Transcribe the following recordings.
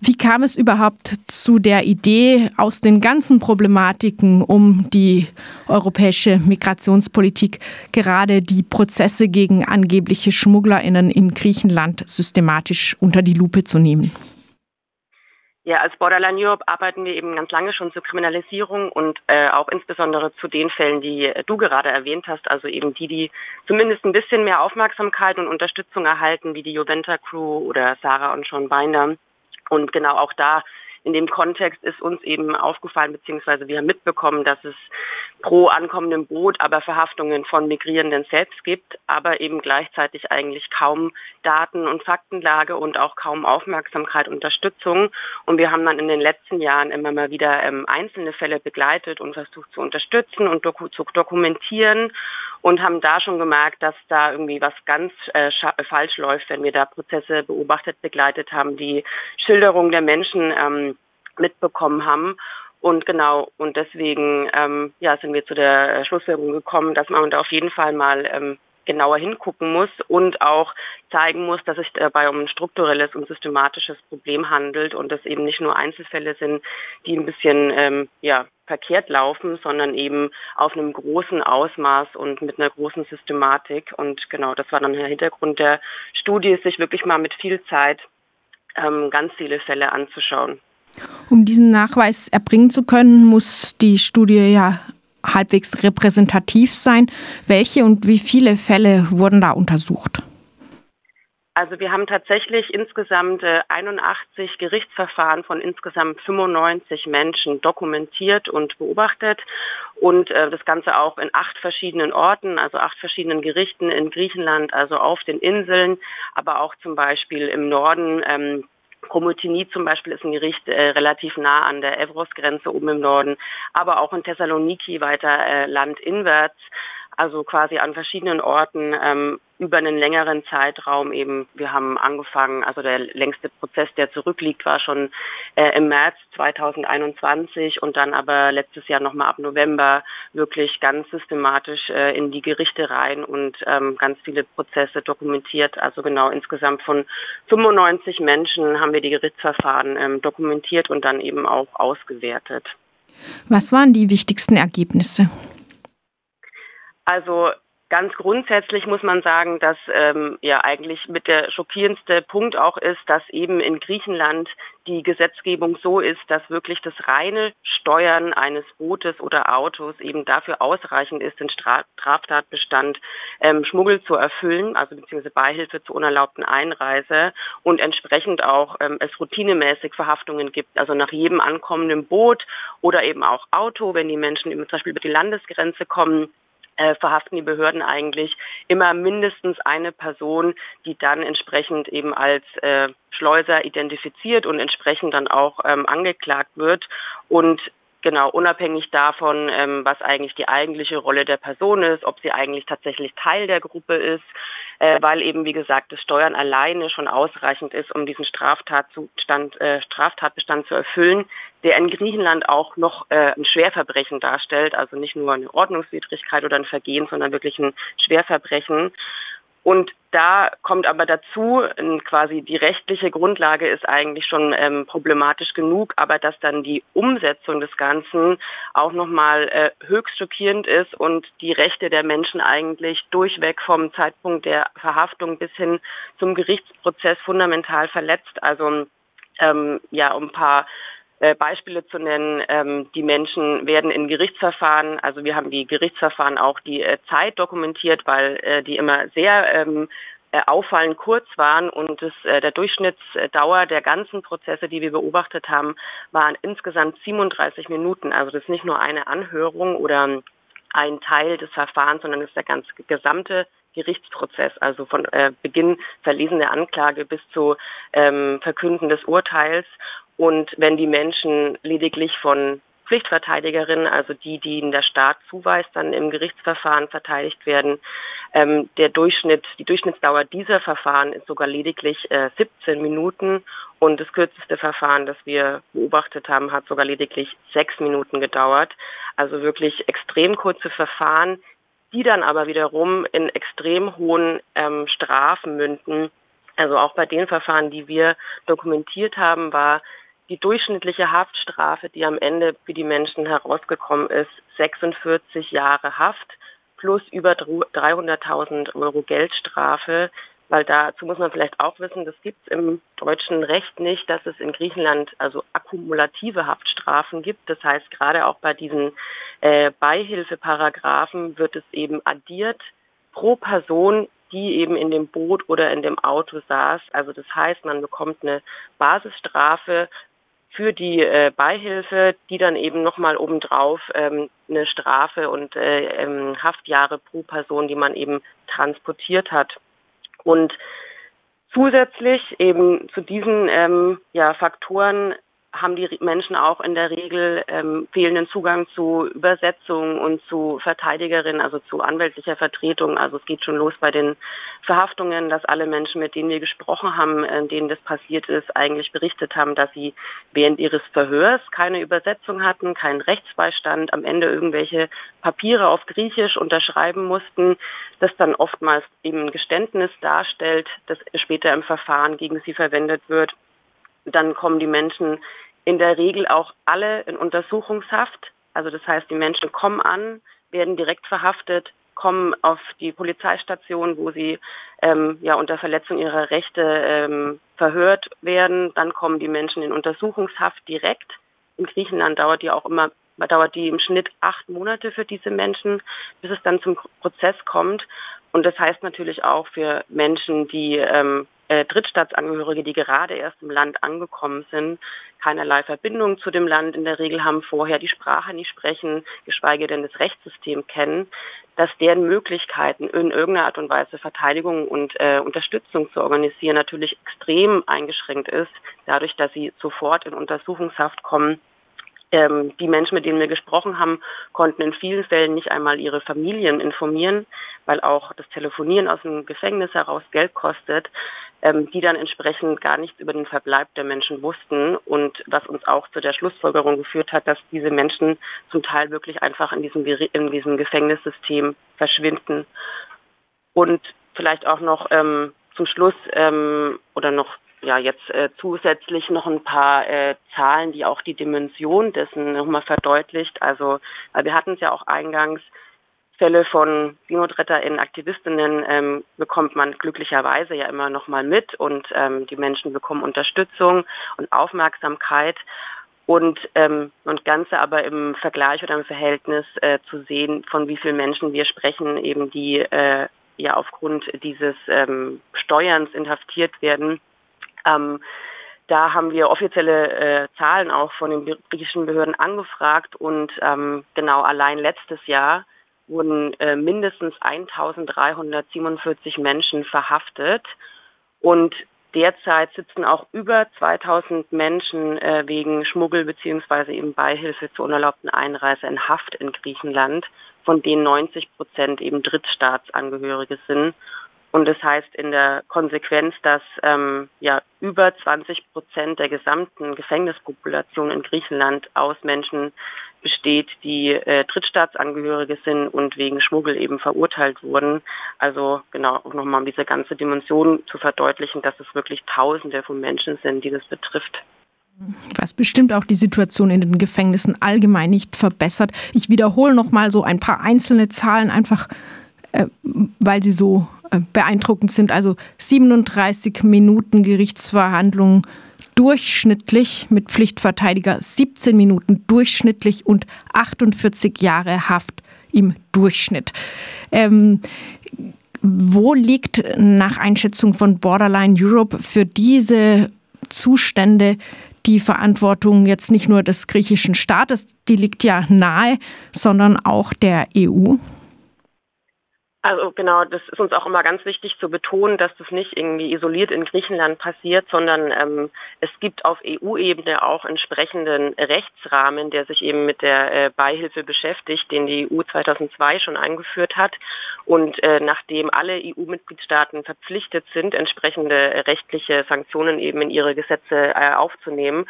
Wie kam es überhaupt zu der Idee, aus den ganzen Problematiken um die europäische Migrationspolitik gerade die Prozesse gegen angebliche Schmugglerinnen in Griechenland systematisch unter die Lupe zu nehmen? Ja, als Borderline Europe arbeiten wir eben ganz lange schon zur Kriminalisierung und äh, auch insbesondere zu den Fällen, die du gerade erwähnt hast, also eben die, die zumindest ein bisschen mehr Aufmerksamkeit und Unterstützung erhalten, wie die Juventa Crew oder Sarah und Sean Binder. Und genau auch da in dem Kontext ist uns eben aufgefallen, beziehungsweise wir haben mitbekommen, dass es pro ankommendem Boot aber Verhaftungen von Migrierenden selbst gibt, aber eben gleichzeitig eigentlich kaum Daten- und Faktenlage und auch kaum Aufmerksamkeit, Unterstützung. Und wir haben dann in den letzten Jahren immer mal wieder ähm, einzelne Fälle begleitet und versucht zu unterstützen und doku zu dokumentieren und haben da schon gemerkt, dass da irgendwie was ganz äh, falsch läuft, wenn wir da Prozesse beobachtet, begleitet haben, die Schilderung der Menschen ähm, mitbekommen haben. Und genau, und deswegen ähm, ja, sind wir zu der Schlussfolgerung gekommen, dass man da auf jeden Fall mal ähm, genauer hingucken muss und auch zeigen muss, dass es dabei um ein strukturelles und systematisches Problem handelt und dass eben nicht nur Einzelfälle sind, die ein bisschen ähm, ja, verkehrt laufen, sondern eben auf einem großen Ausmaß und mit einer großen Systematik. Und genau, das war dann der Hintergrund der Studie, sich wirklich mal mit viel Zeit ähm, ganz viele Fälle anzuschauen. Um diesen Nachweis erbringen zu können, muss die Studie ja halbwegs repräsentativ sein. Welche und wie viele Fälle wurden da untersucht? Also wir haben tatsächlich insgesamt 81 äh, Gerichtsverfahren von insgesamt 95 Menschen dokumentiert und beobachtet und äh, das Ganze auch in acht verschiedenen Orten, also acht verschiedenen Gerichten in Griechenland, also auf den Inseln, aber auch zum Beispiel im Norden ähm, Komotini zum Beispiel ist ein Gericht äh, relativ nah an der Evros-Grenze oben im Norden, aber auch in Thessaloniki weiter äh, landinwärts also quasi an verschiedenen Orten ähm, über einen längeren Zeitraum eben. Wir haben angefangen, also der längste Prozess, der zurückliegt, war schon äh, im März 2021 und dann aber letztes Jahr nochmal ab November wirklich ganz systematisch äh, in die Gerichte rein und ähm, ganz viele Prozesse dokumentiert. Also genau insgesamt von 95 Menschen haben wir die Gerichtsverfahren ähm, dokumentiert und dann eben auch ausgewertet. Was waren die wichtigsten Ergebnisse? Also ganz grundsätzlich muss man sagen, dass ähm, ja eigentlich mit der schockierendste Punkt auch ist, dass eben in Griechenland die Gesetzgebung so ist, dass wirklich das reine Steuern eines Bootes oder Autos eben dafür ausreichend ist, den Straftatbestand ähm, Schmuggel zu erfüllen, also beziehungsweise Beihilfe zur unerlaubten Einreise und entsprechend auch ähm, es routinemäßig Verhaftungen gibt, also nach jedem ankommenden Boot oder eben auch Auto, wenn die Menschen eben zum Beispiel über die Landesgrenze kommen, äh, verhaften die Behörden eigentlich immer mindestens eine Person, die dann entsprechend eben als äh, Schleuser identifiziert und entsprechend dann auch ähm, angeklagt wird. Und Genau, unabhängig davon, ähm, was eigentlich die eigentliche Rolle der Person ist, ob sie eigentlich tatsächlich Teil der Gruppe ist, äh, weil eben, wie gesagt, das Steuern alleine schon ausreichend ist, um diesen Straftatzustand, äh, Straftatbestand zu erfüllen, der in Griechenland auch noch äh, ein Schwerverbrechen darstellt, also nicht nur eine Ordnungswidrigkeit oder ein Vergehen, sondern wirklich ein Schwerverbrechen. Und da kommt aber dazu, quasi die rechtliche Grundlage ist eigentlich schon ähm, problematisch genug, aber dass dann die Umsetzung des Ganzen auch nochmal äh, höchst schockierend ist und die Rechte der Menschen eigentlich durchweg vom Zeitpunkt der Verhaftung bis hin zum Gerichtsprozess fundamental verletzt. Also ähm, ja, um ein paar äh, Beispiele zu nennen. Ähm, die Menschen werden in Gerichtsverfahren, also wir haben die Gerichtsverfahren auch die äh, Zeit dokumentiert, weil äh, die immer sehr ähm, äh, auffallend kurz waren und das, äh, der Durchschnittsdauer der ganzen Prozesse, die wir beobachtet haben, waren insgesamt 37 Minuten. Also das ist nicht nur eine Anhörung oder ein Teil des Verfahrens, sondern das ist der ganze gesamte Gerichtsprozess, also von äh, Beginn Verlesen der Anklage bis zu ähm, Verkünden des Urteils. Und wenn die Menschen lediglich von Pflichtverteidigerinnen, also die, die ihnen der Staat zuweist, dann im Gerichtsverfahren verteidigt werden. Ähm, der Durchschnitt, die Durchschnittsdauer dieser Verfahren ist sogar lediglich äh, 17 Minuten und das kürzeste Verfahren, das wir beobachtet haben, hat sogar lediglich sechs Minuten gedauert. Also wirklich extrem kurze Verfahren, die dann aber wiederum in extrem hohen ähm, Strafen münden, Also auch bei den Verfahren, die wir dokumentiert haben, war die durchschnittliche Haftstrafe, die am Ende für die Menschen herausgekommen ist, 46 Jahre Haft plus über 300.000 Euro Geldstrafe. Weil dazu muss man vielleicht auch wissen, das gibt es im deutschen Recht nicht, dass es in Griechenland also akkumulative Haftstrafen gibt. Das heißt, gerade auch bei diesen äh, Beihilfeparagraphen wird es eben addiert pro Person die eben in dem Boot oder in dem Auto saß. Also das heißt, man bekommt eine Basisstrafe für die äh, Beihilfe, die dann eben nochmal obendrauf ähm, eine Strafe und äh, ähm, Haftjahre pro Person, die man eben transportiert hat. Und zusätzlich eben zu diesen ähm, ja, Faktoren haben die Menschen auch in der Regel ähm, fehlenden Zugang zu Übersetzung und zu Verteidigerinnen, also zu anwältlicher Vertretung. Also es geht schon los bei den Verhaftungen, dass alle Menschen, mit denen wir gesprochen haben, äh, denen das passiert ist, eigentlich berichtet haben, dass sie während ihres Verhörs keine Übersetzung hatten, keinen Rechtsbeistand, am Ende irgendwelche Papiere auf Griechisch unterschreiben mussten, das dann oftmals eben ein Geständnis darstellt, das später im Verfahren gegen sie verwendet wird. Dann kommen die Menschen in der Regel auch alle in Untersuchungshaft. Also das heißt, die Menschen kommen an, werden direkt verhaftet, kommen auf die Polizeistation, wo sie ähm, ja unter Verletzung ihrer Rechte ähm, verhört werden. Dann kommen die Menschen in Untersuchungshaft direkt. In Griechenland dauert die auch immer dauert die im Schnitt acht Monate für diese Menschen, bis es dann zum Prozess kommt. Und das heißt natürlich auch für Menschen, die ähm, äh, Drittstaatsangehörige, die gerade erst im Land angekommen sind, keinerlei Verbindung zu dem Land in der Regel haben, vorher die Sprache nicht sprechen, geschweige denn das Rechtssystem kennen, dass deren Möglichkeiten in irgendeiner Art und Weise Verteidigung und äh, Unterstützung zu organisieren natürlich extrem eingeschränkt ist, dadurch, dass sie sofort in Untersuchungshaft kommen. Ähm, die Menschen, mit denen wir gesprochen haben, konnten in vielen Fällen nicht einmal ihre Familien informieren, weil auch das Telefonieren aus dem Gefängnis heraus Geld kostet, ähm, die dann entsprechend gar nichts über den Verbleib der Menschen wussten und was uns auch zu der Schlussfolgerung geführt hat, dass diese Menschen zum Teil wirklich einfach in diesem, in diesem Gefängnissystem verschwinden. Und vielleicht auch noch ähm, zum Schluss ähm, oder noch ja jetzt äh, zusätzlich noch ein paar äh, Zahlen, die auch die Dimension dessen nochmal verdeutlicht. Also wir hatten es ja auch eingangs, Fälle von SeenotretterInnen, Aktivistinnen ähm, bekommt man glücklicherweise ja immer noch mal mit und ähm, die Menschen bekommen Unterstützung und Aufmerksamkeit und ähm, und Ganze aber im Vergleich oder im Verhältnis äh, zu sehen, von wie vielen Menschen wir sprechen, eben die äh, ja aufgrund dieses ähm, Steuerns inhaftiert werden. Ähm, da haben wir offizielle äh, Zahlen auch von den griechischen Behörden angefragt und ähm, genau allein letztes Jahr wurden äh, mindestens 1347 Menschen verhaftet und derzeit sitzen auch über 2000 Menschen äh, wegen Schmuggel beziehungsweise eben Beihilfe zur unerlaubten Einreise in Haft in Griechenland, von denen 90 Prozent eben Drittstaatsangehörige sind. Und das heißt in der Konsequenz, dass ähm, ja über 20 Prozent der gesamten Gefängnispopulation in Griechenland aus Menschen besteht, die äh, Drittstaatsangehörige sind und wegen Schmuggel eben verurteilt wurden. Also genau, auch nochmal um diese ganze Dimension zu verdeutlichen, dass es wirklich Tausende von Menschen sind, die das betrifft. Was bestimmt auch die Situation in den Gefängnissen allgemein nicht verbessert. Ich wiederhole noch mal so ein paar einzelne Zahlen, einfach äh, weil sie so äh, beeindruckend sind. Also 37 Minuten Gerichtsverhandlungen durchschnittlich mit Pflichtverteidiger, 17 Minuten durchschnittlich und 48 Jahre Haft im Durchschnitt. Ähm, wo liegt nach Einschätzung von Borderline Europe für diese Zustände die Verantwortung jetzt nicht nur des griechischen Staates, die liegt ja nahe, sondern auch der EU? Also genau, das ist uns auch immer ganz wichtig zu betonen, dass das nicht irgendwie isoliert in Griechenland passiert, sondern ähm, es gibt auf EU-Ebene auch entsprechenden Rechtsrahmen, der sich eben mit der äh, Beihilfe beschäftigt, den die EU 2002 schon eingeführt hat. Und äh, nachdem alle EU-Mitgliedstaaten verpflichtet sind, entsprechende rechtliche Sanktionen eben in ihre Gesetze äh, aufzunehmen.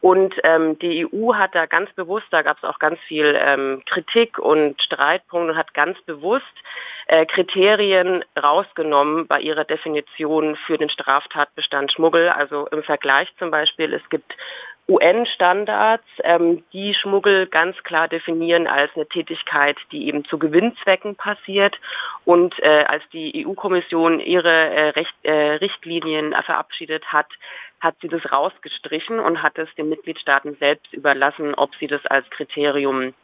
Und ähm, die EU hat da ganz bewusst, da gab es auch ganz viel ähm, Kritik und Streitpunkte und hat ganz bewusst äh, Kriterien rausgenommen bei ihrer Definition für den Straftatbestand Schmuggel. Also im Vergleich zum Beispiel, es gibt UN-Standards, ähm, die Schmuggel ganz klar definieren als eine Tätigkeit, die eben zu Gewinnzwecken passiert. Und äh, als die EU-Kommission ihre äh, Recht, äh, Richtlinien verabschiedet hat, hat sie das rausgestrichen und hat es den Mitgliedstaaten selbst überlassen, ob sie das als Kriterium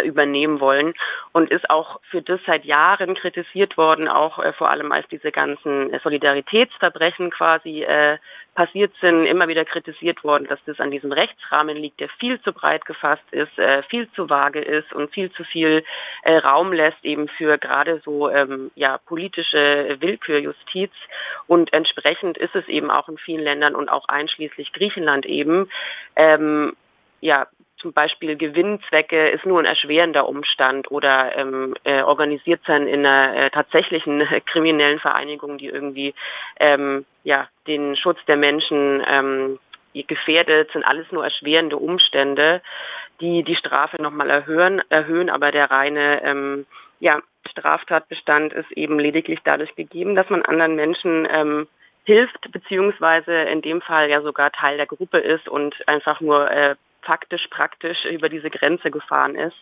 übernehmen wollen und ist auch für das seit Jahren kritisiert worden, auch äh, vor allem als diese ganzen äh, Solidaritätsverbrechen quasi äh, passiert sind, immer wieder kritisiert worden, dass das an diesem Rechtsrahmen liegt, der viel zu breit gefasst ist, äh, viel zu vage ist und viel zu viel äh, Raum lässt eben für gerade so ähm, ja politische Willkürjustiz und entsprechend ist es eben auch in vielen Ländern und auch einschließlich Griechenland eben ähm, ja zum Beispiel Gewinnzwecke ist nur ein erschwerender Umstand oder ähm, äh, organisiert sein in einer äh, tatsächlichen kriminellen Vereinigung, die irgendwie ähm, ja den Schutz der Menschen ähm, gefährdet, sind alles nur erschwerende Umstände, die die Strafe nochmal erhöhen, erhöhen, aber der reine ähm, ja, Straftatbestand ist eben lediglich dadurch gegeben, dass man anderen Menschen ähm, hilft, beziehungsweise in dem Fall ja sogar Teil der Gruppe ist und einfach nur äh, faktisch, praktisch über diese Grenze gefahren ist.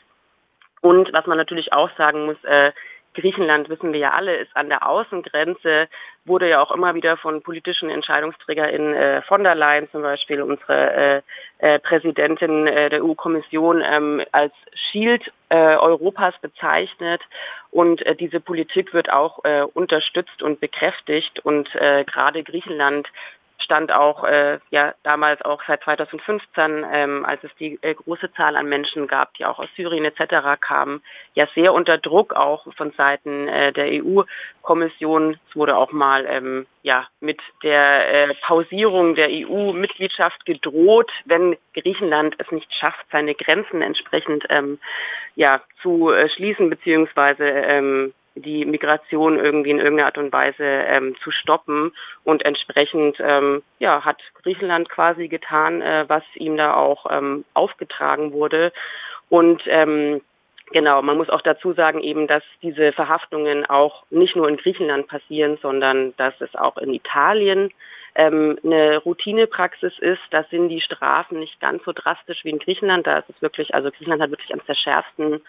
Und was man natürlich auch sagen muss, äh, Griechenland, wissen wir ja alle, ist an der Außengrenze, wurde ja auch immer wieder von politischen EntscheidungsträgerInnen äh, von der Leyen zum Beispiel, unsere äh, äh, Präsidentin äh, der EU-Kommission, ähm, als Shield äh, Europas bezeichnet. Und äh, diese Politik wird auch unterstützt und bekräftigt. Und gerade Griechenland stand auch äh, ja damals auch seit 2015, ähm, als es die äh, große Zahl an Menschen gab, die auch aus Syrien etc. kamen, ja sehr unter Druck auch von Seiten äh, der EU-Kommission. Es wurde auch mal ähm, ja mit der äh, Pausierung der EU-Mitgliedschaft gedroht, wenn Griechenland es nicht schafft, seine Grenzen entsprechend ähm, ja zu äh, schließen beziehungsweise ähm, die Migration irgendwie in irgendeiner Art und Weise ähm, zu stoppen. Und entsprechend ähm, ja, hat Griechenland quasi getan, äh, was ihm da auch ähm, aufgetragen wurde. Und ähm, Genau, man muss auch dazu sagen eben, dass diese Verhaftungen auch nicht nur in Griechenland passieren, sondern dass es auch in Italien ähm, eine Routinepraxis ist. Da sind die Strafen nicht ganz so drastisch wie in Griechenland. Da ist es wirklich, also Griechenland hat wirklich eines der schärfsten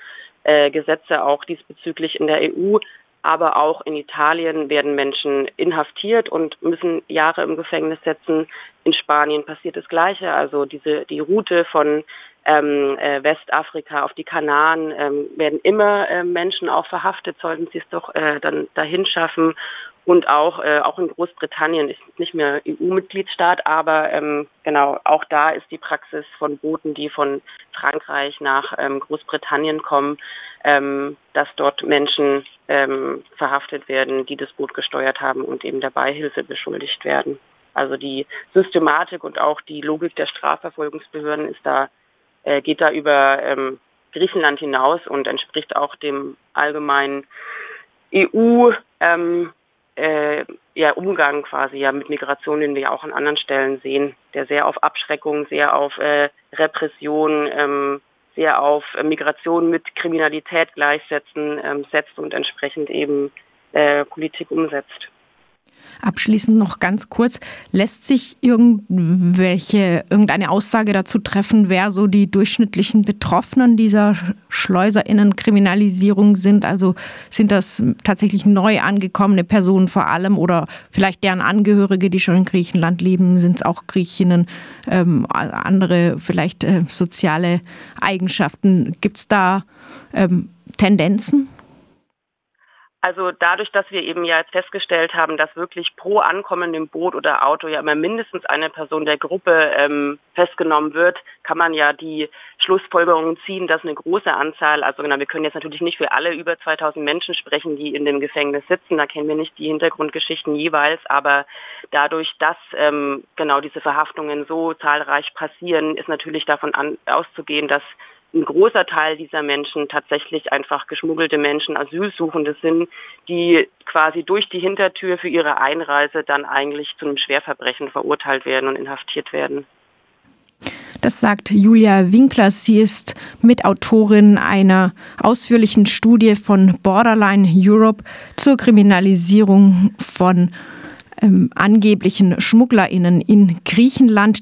äh, Gesetze auch diesbezüglich in der EU. Aber auch in Italien werden Menschen inhaftiert und müssen Jahre im Gefängnis setzen. In Spanien passiert das Gleiche. Also diese die Route von ähm, äh, Westafrika auf die Kanaren ähm, werden immer äh, Menschen auch verhaftet, sollten sie es doch äh, dann dahin schaffen. Und auch, äh, auch in Großbritannien ist nicht mehr EU-Mitgliedstaat, aber ähm, genau, auch da ist die Praxis von Booten, die von Frankreich nach ähm, Großbritannien kommen, ähm, dass dort Menschen ähm, verhaftet werden, die das Boot gesteuert haben und eben der Beihilfe beschuldigt werden. Also die Systematik und auch die Logik der Strafverfolgungsbehörden ist da, äh, geht da über ähm, Griechenland hinaus und entspricht auch dem allgemeinen EU ähm, äh, ja, Umgang quasi ja mit Migration, den wir auch an anderen Stellen sehen, der sehr auf Abschreckung, sehr auf äh, Repression, ähm, sehr auf äh, Migration mit Kriminalität gleichsetzen ähm, setzt und entsprechend eben äh, Politik umsetzt. Abschließend noch ganz kurz, lässt sich irgendwelche, irgendeine Aussage dazu treffen, wer so die durchschnittlichen Betroffenen dieser Schleuserinnen-Kriminalisierung sind? Also sind das tatsächlich neu angekommene Personen vor allem oder vielleicht deren Angehörige, die schon in Griechenland leben? Sind es auch Griechinnen, ähm, andere vielleicht äh, soziale Eigenschaften? Gibt es da ähm, Tendenzen? Also dadurch, dass wir eben ja jetzt festgestellt haben, dass wirklich pro ankommendem Boot oder Auto ja immer mindestens eine Person der Gruppe ähm, festgenommen wird, kann man ja die Schlussfolgerungen ziehen, dass eine große Anzahl, also genau, wir können jetzt natürlich nicht für alle über 2000 Menschen sprechen, die in dem Gefängnis sitzen, da kennen wir nicht die Hintergrundgeschichten jeweils, aber dadurch, dass ähm, genau diese Verhaftungen so zahlreich passieren, ist natürlich davon an, auszugehen, dass ein großer Teil dieser Menschen tatsächlich einfach geschmuggelte Menschen, Asylsuchende sind, die quasi durch die Hintertür für ihre Einreise dann eigentlich zu einem Schwerverbrechen verurteilt werden und inhaftiert werden. Das sagt Julia Winkler. Sie ist Mitautorin einer ausführlichen Studie von Borderline Europe zur Kriminalisierung von ähm, angeblichen SchmugglerInnen in Griechenland.